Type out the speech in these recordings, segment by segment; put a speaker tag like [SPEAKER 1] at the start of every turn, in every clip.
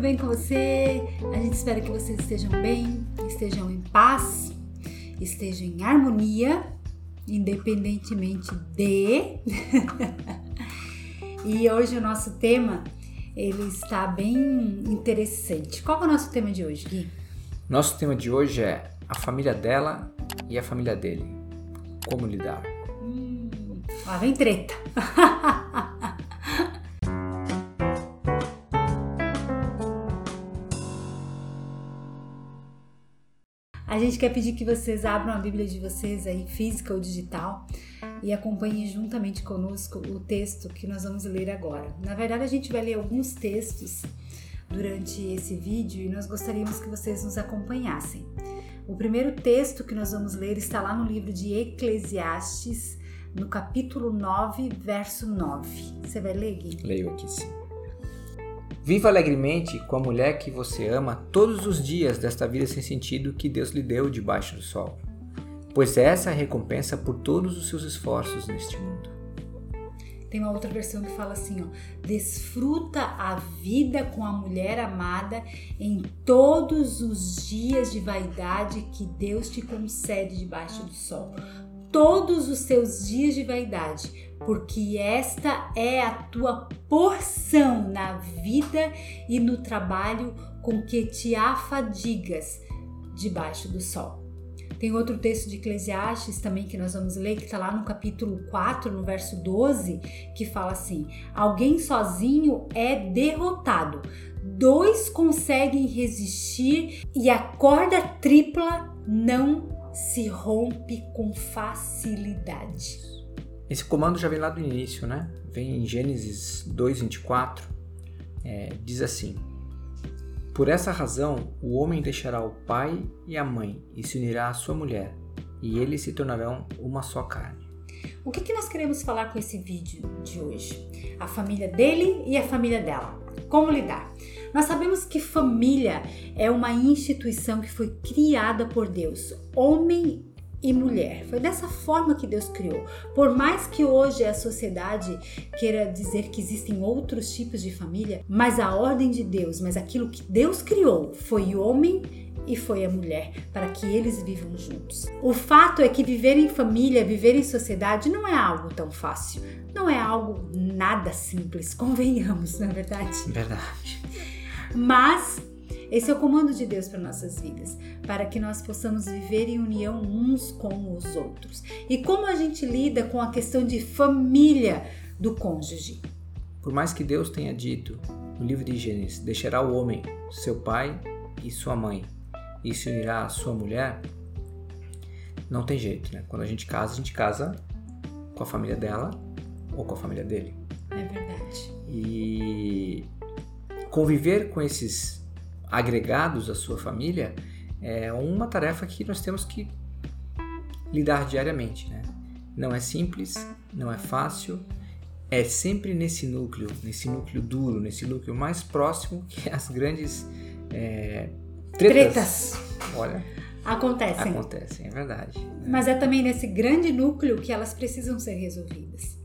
[SPEAKER 1] tudo bem com você? A gente espera que vocês estejam bem, estejam em paz, estejam em harmonia, independentemente de. e hoje o nosso tema ele está bem interessante. Qual é o nosso tema de hoje, Gui?
[SPEAKER 2] Nosso tema de hoje é a família dela e a família dele. Como lidar?
[SPEAKER 1] Hum, lá vem treta. gente quer pedir que vocês abram a Bíblia de vocês aí, física ou digital, e acompanhem juntamente conosco o texto que nós vamos ler agora. Na verdade, a gente vai ler alguns textos durante esse vídeo e nós gostaríamos que vocês nos acompanhassem. O primeiro texto que nós vamos ler está lá no livro de Eclesiastes, no capítulo 9, verso 9. Você vai ler, Gui?
[SPEAKER 2] Leio aqui sim. Viva alegremente com a mulher que você ama todos os dias desta vida sem sentido que Deus lhe deu debaixo do sol, pois essa é a recompensa por todos os seus esforços neste mundo.
[SPEAKER 1] Tem uma outra versão que fala assim, ó: desfruta a vida com a mulher amada em todos os dias de vaidade que Deus te concede debaixo do sol. Todos os seus dias de vaidade, porque esta é a tua porção na vida e no trabalho com que te afadigas debaixo do sol. Tem outro texto de Eclesiastes também que nós vamos ler, que está lá no capítulo 4, no verso 12, que fala assim: Alguém sozinho é derrotado, dois conseguem resistir e a corda tripla não se rompe com facilidade.
[SPEAKER 2] Esse comando já vem lá do início, né? Vem em Gênesis 2:24, é, diz assim: Por essa razão o homem deixará o pai e a mãe e se unirá à sua mulher, e eles se tornarão uma só carne.
[SPEAKER 1] O que, que nós queremos falar com esse vídeo de hoje? A família dele e a família dela. Como lidar? Nós sabemos que família é uma instituição que foi criada por Deus. Homem e mulher. Foi dessa forma que Deus criou. Por mais que hoje a sociedade queira dizer que existem outros tipos de família, mas a ordem de Deus, mas aquilo que Deus criou foi o homem e foi a mulher para que eles vivam juntos. O fato é que viver em família, viver em sociedade não é algo tão fácil. Não é algo nada simples, convenhamos, não é verdade?
[SPEAKER 2] Verdade.
[SPEAKER 1] Mas esse é o comando de Deus para nossas vidas, para que nós possamos viver em união uns com os outros. E como a gente lida com a questão de família do cônjuge?
[SPEAKER 2] Por mais que Deus tenha dito no livro de Gênesis: deixará o homem, seu pai e sua mãe, e se unirá à sua mulher, não tem jeito, né? Quando a gente casa, a gente casa com a família dela ou com a família dele.
[SPEAKER 1] É verdade.
[SPEAKER 2] E conviver com esses agregados à sua família é uma tarefa que nós temos que lidar diariamente. Né? Não é simples, não é fácil, é sempre nesse núcleo, nesse núcleo duro, nesse núcleo mais próximo que as grandes é, tretas, tretas. Olha,
[SPEAKER 1] acontecem.
[SPEAKER 2] Acontecem, é verdade. Né?
[SPEAKER 1] Mas é também nesse grande núcleo que elas precisam ser resolvidas.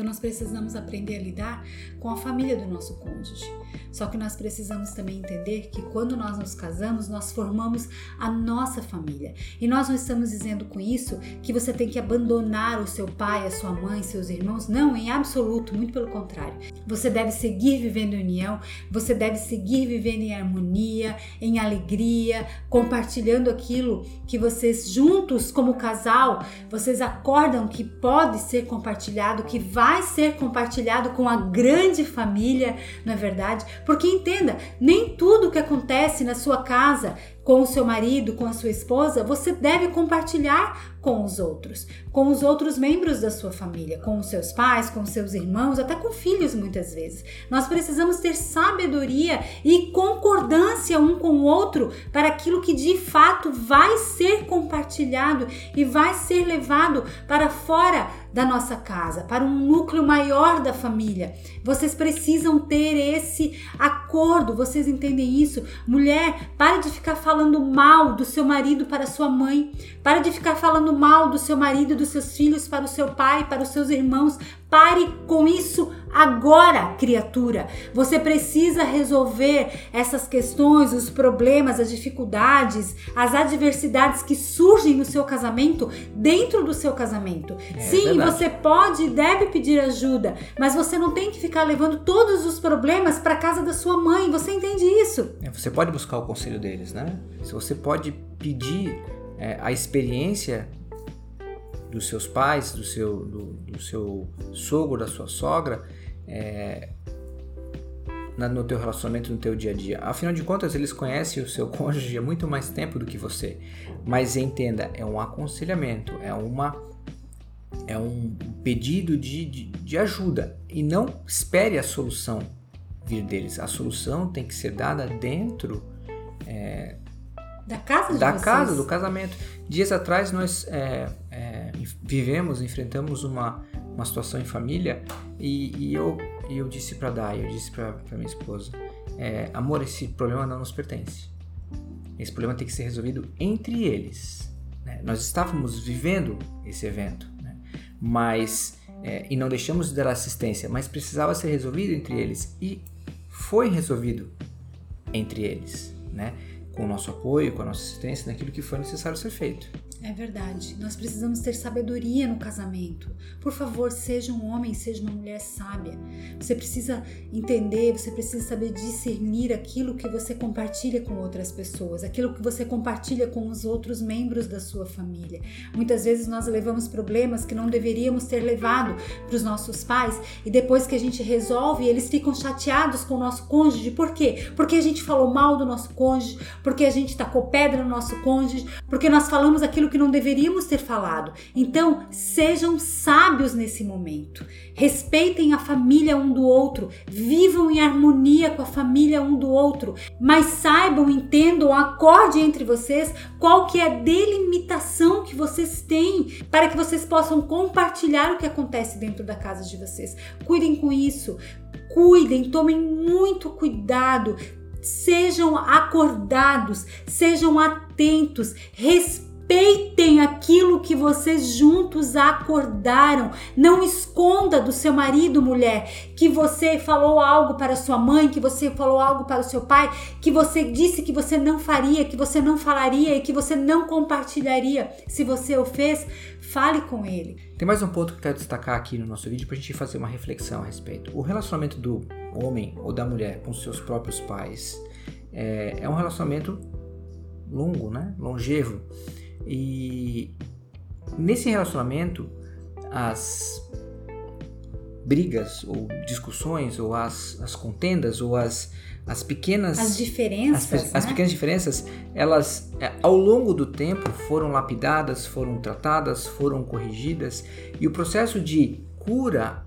[SPEAKER 1] Então nós precisamos aprender a lidar com a família do nosso cônjuge. Só que nós precisamos também entender que quando nós nos casamos, nós formamos a nossa família. E nós não estamos dizendo com isso que você tem que abandonar o seu pai, a sua mãe, seus irmãos. Não, em absoluto, muito pelo contrário. Você deve seguir vivendo em união, você deve seguir vivendo em harmonia, em alegria, compartilhando aquilo que vocês juntos como casal, vocês acordam que pode ser compartilhado, que vai ser compartilhado com a grande família, não é verdade? Porque entenda, nem tudo que acontece na sua casa com o seu marido, com a sua esposa, você deve compartilhar com os outros, com os outros membros da sua família, com os seus pais, com os seus irmãos, até com filhos muitas vezes. Nós precisamos ter sabedoria e concordância um com o outro para aquilo que de fato vai ser compartilhado e vai ser levado para fora da nossa casa, para um núcleo maior da família. Vocês precisam ter esse acordo, vocês entendem isso? Mulher, para de ficar falando mal do seu marido para sua mãe, para de ficar falando mal do seu marido e dos seus filhos para o seu pai, para os seus irmãos. Pare com isso agora, criatura. Você precisa resolver essas questões, os problemas, as dificuldades, as adversidades que surgem no seu casamento dentro do seu casamento. É Sim, verdade. você pode e deve pedir ajuda, mas você não tem que ficar levando todos os problemas para casa da sua mãe. Você entende isso?
[SPEAKER 2] É, você pode buscar o conselho deles, né? Se você pode pedir é, a experiência dos seus pais, do seu, do, do seu sogro, da sua sogra, é, na, no teu relacionamento, no teu dia a dia. Afinal de contas, eles conhecem o seu cônjuge há muito mais tempo do que você. Mas entenda, é um aconselhamento, é uma é um pedido de, de, de ajuda e não espere a solução vir deles. A solução tem que ser dada dentro é,
[SPEAKER 1] da casa
[SPEAKER 2] da
[SPEAKER 1] vocês.
[SPEAKER 2] casa do casamento. Dias atrás nós é, é, vivemos, enfrentamos uma, uma situação em família e, e eu, e eu disse para Dai, eu disse para minha esposa, é, amor, esse problema não nos pertence. Esse problema tem que ser resolvido entre eles. Né? Nós estávamos vivendo esse evento, né? mas é, e não deixamos de dar assistência, mas precisava ser resolvido entre eles e foi resolvido entre eles, né? com o nosso apoio, com a nossa assistência naquilo que foi necessário ser feito.
[SPEAKER 1] É verdade. Nós precisamos ter sabedoria no casamento. Por favor, seja um homem, seja uma mulher sábia. Você precisa entender, você precisa saber discernir aquilo que você compartilha com outras pessoas, aquilo que você compartilha com os outros membros da sua família. Muitas vezes nós levamos problemas que não deveríamos ter levado para os nossos pais e depois que a gente resolve, eles ficam chateados com o nosso cônjuge. Por quê? Porque a gente falou mal do nosso cônjuge, porque a gente tacou pedra no nosso cônjuge, porque nós falamos aquilo que não deveríamos ter falado. Então, sejam sábios nesse momento. Respeitem a família um do outro, vivam em harmonia com a família um do outro, mas saibam, entendam, acorde entre vocês qual que é a delimitação que vocês têm para que vocês possam compartilhar o que acontece dentro da casa de vocês. Cuidem com isso. Cuidem, tomem muito cuidado, sejam acordados, sejam atentos, respeitem respeitem aquilo que vocês juntos acordaram. Não esconda do seu marido, mulher, que você falou algo para sua mãe, que você falou algo para o seu pai, que você disse que você não faria, que você não falaria e que você não compartilharia. Se você o fez, fale com ele.
[SPEAKER 2] Tem mais um ponto que eu quero destacar aqui no nosso vídeo para a gente fazer uma reflexão a respeito. O relacionamento do homem ou da mulher com seus próprios pais é, é um relacionamento longo, né? longevo. E nesse relacionamento, as brigas ou discussões ou as, as contendas ou as, as pequenas
[SPEAKER 1] as diferenças
[SPEAKER 2] as,
[SPEAKER 1] né?
[SPEAKER 2] as pequenas diferenças elas é, ao longo do tempo foram lapidadas foram tratadas foram corrigidas. E o processo de cura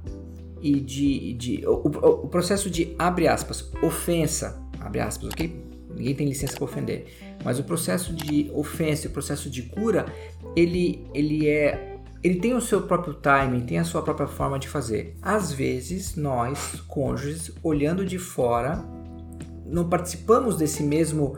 [SPEAKER 2] e de, de o, o, o processo de abre aspas ofensa abre aspas ok? Ninguém tem licença para ofender mas o processo de ofensa, o processo de cura, ele, ele é ele tem o seu próprio timing, tem a sua própria forma de fazer. Às vezes, nós, cônjuges, olhando de fora, não participamos desse mesmo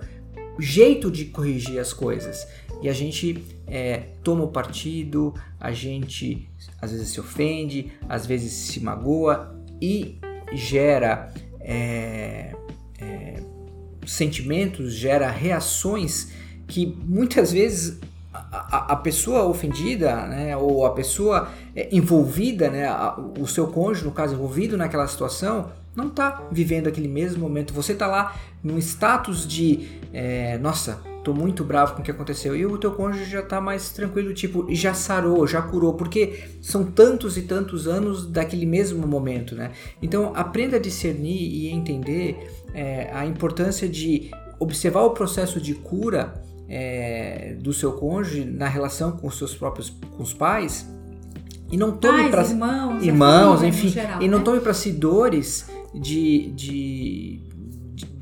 [SPEAKER 2] jeito de corrigir as coisas. E a gente é, toma o partido, a gente às vezes se ofende, às vezes se magoa e gera é, é, sentimentos, gera reações que muitas vezes a, a pessoa ofendida, né, ou a pessoa é, envolvida, né, a, o seu cônjuge, no caso, envolvido naquela situação, não está vivendo aquele mesmo momento. Você está lá num status de, é, nossa, tô muito bravo com o que aconteceu. E o teu cônjuge já tá mais tranquilo, tipo, já sarou, já curou, porque são tantos e tantos anos daquele mesmo momento, né? Então aprenda a discernir e entender é, a importância de observar o processo de cura é, do seu cônjuge na relação com os seus próprios com os pais e não tome para
[SPEAKER 1] irmãos,
[SPEAKER 2] irmãos enfim geral, e não né? tome para si dores de, de,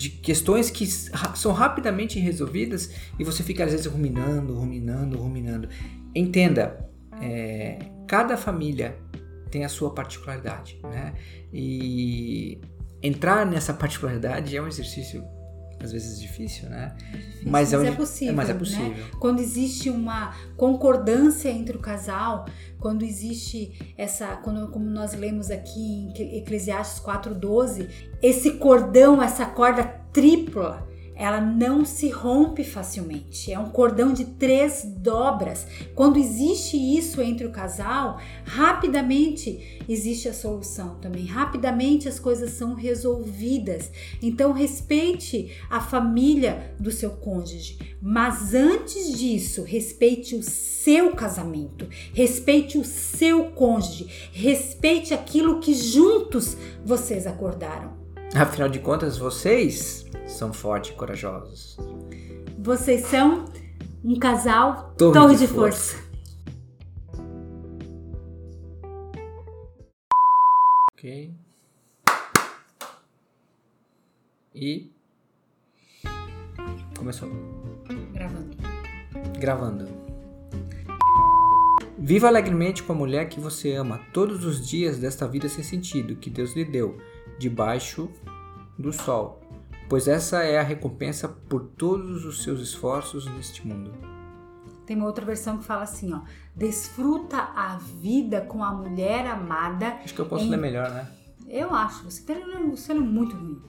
[SPEAKER 2] de, questões que são rapidamente resolvidas e você fica às vezes ruminando, ruminando, ruminando. Entenda, é, cada família tem a sua particularidade, né? E entrar nessa particularidade é um exercício às vezes difícil, né?
[SPEAKER 1] É difícil, mas, é, possível.
[SPEAKER 2] mas é
[SPEAKER 1] né?
[SPEAKER 2] possível.
[SPEAKER 1] Quando existe uma concordância entre o casal, quando existe essa, quando, como nós lemos aqui em Eclesiastes 4:12, esse cordão, essa corda tripla ela não se rompe facilmente. É um cordão de três dobras. Quando existe isso entre o casal, rapidamente existe a solução também. Rapidamente as coisas são resolvidas. Então respeite a família do seu cônjuge, mas antes disso, respeite o seu casamento, respeite o seu cônjuge, respeite aquilo que juntos vocês acordaram.
[SPEAKER 2] Afinal de contas, vocês são fortes e corajosos.
[SPEAKER 1] Vocês são um casal torre, torre de, de força. força.
[SPEAKER 2] Ok. E. Começou.
[SPEAKER 1] Gravando.
[SPEAKER 2] Gravando. Viva alegremente com a mulher que você ama todos os dias desta vida sem sentido que Deus lhe deu debaixo do sol, pois essa é a recompensa por todos os seus esforços neste mundo.
[SPEAKER 1] Tem uma outra versão que fala assim, ó: desfruta a vida com a mulher amada.
[SPEAKER 2] Acho que eu posso em... ler melhor, né?
[SPEAKER 1] Eu acho. Você tá lendo, você muito ruim.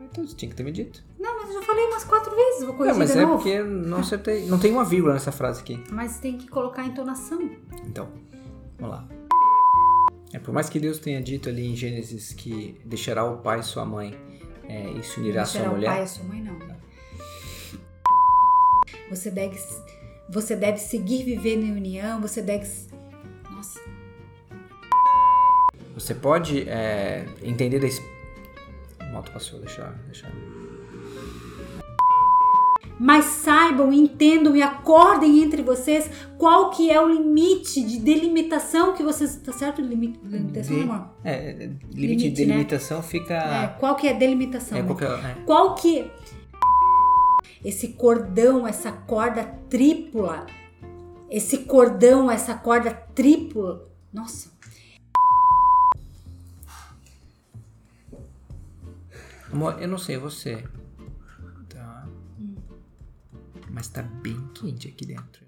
[SPEAKER 2] Então você tinha que ter me dito.
[SPEAKER 1] Não, mas eu já falei umas quatro vezes, vou corrigir
[SPEAKER 2] Não, mas
[SPEAKER 1] de
[SPEAKER 2] é
[SPEAKER 1] novo.
[SPEAKER 2] porque não acertei. Não tem uma vírgula nessa frase aqui.
[SPEAKER 1] Mas tem que colocar a entonação.
[SPEAKER 2] Então, vamos lá. É, por mais que Deus tenha dito ali em Gênesis que deixará o pai e sua mãe é, e se unirá à sua mulher.
[SPEAKER 1] o pai e a sua mãe, não. Você deve, você deve seguir vivendo em união, você deve. Nossa.
[SPEAKER 2] Você pode é, entender da. O moto passou, deixa, deixa
[SPEAKER 1] mas saibam, entendam e acordem entre vocês qual que é o limite de delimitação que vocês... Tá certo? Limite, delimitação,
[SPEAKER 2] de,
[SPEAKER 1] amor?
[SPEAKER 2] É, limite, limite de né? delimitação né? fica...
[SPEAKER 1] É, qual que é a delimitação?
[SPEAKER 2] É,
[SPEAKER 1] né?
[SPEAKER 2] qualquer, é.
[SPEAKER 1] Qual que... Esse cordão, essa corda tripla, esse cordão, essa corda tripla... Nossa...
[SPEAKER 2] Amor, eu não sei você, mas tá bem quente aqui dentro.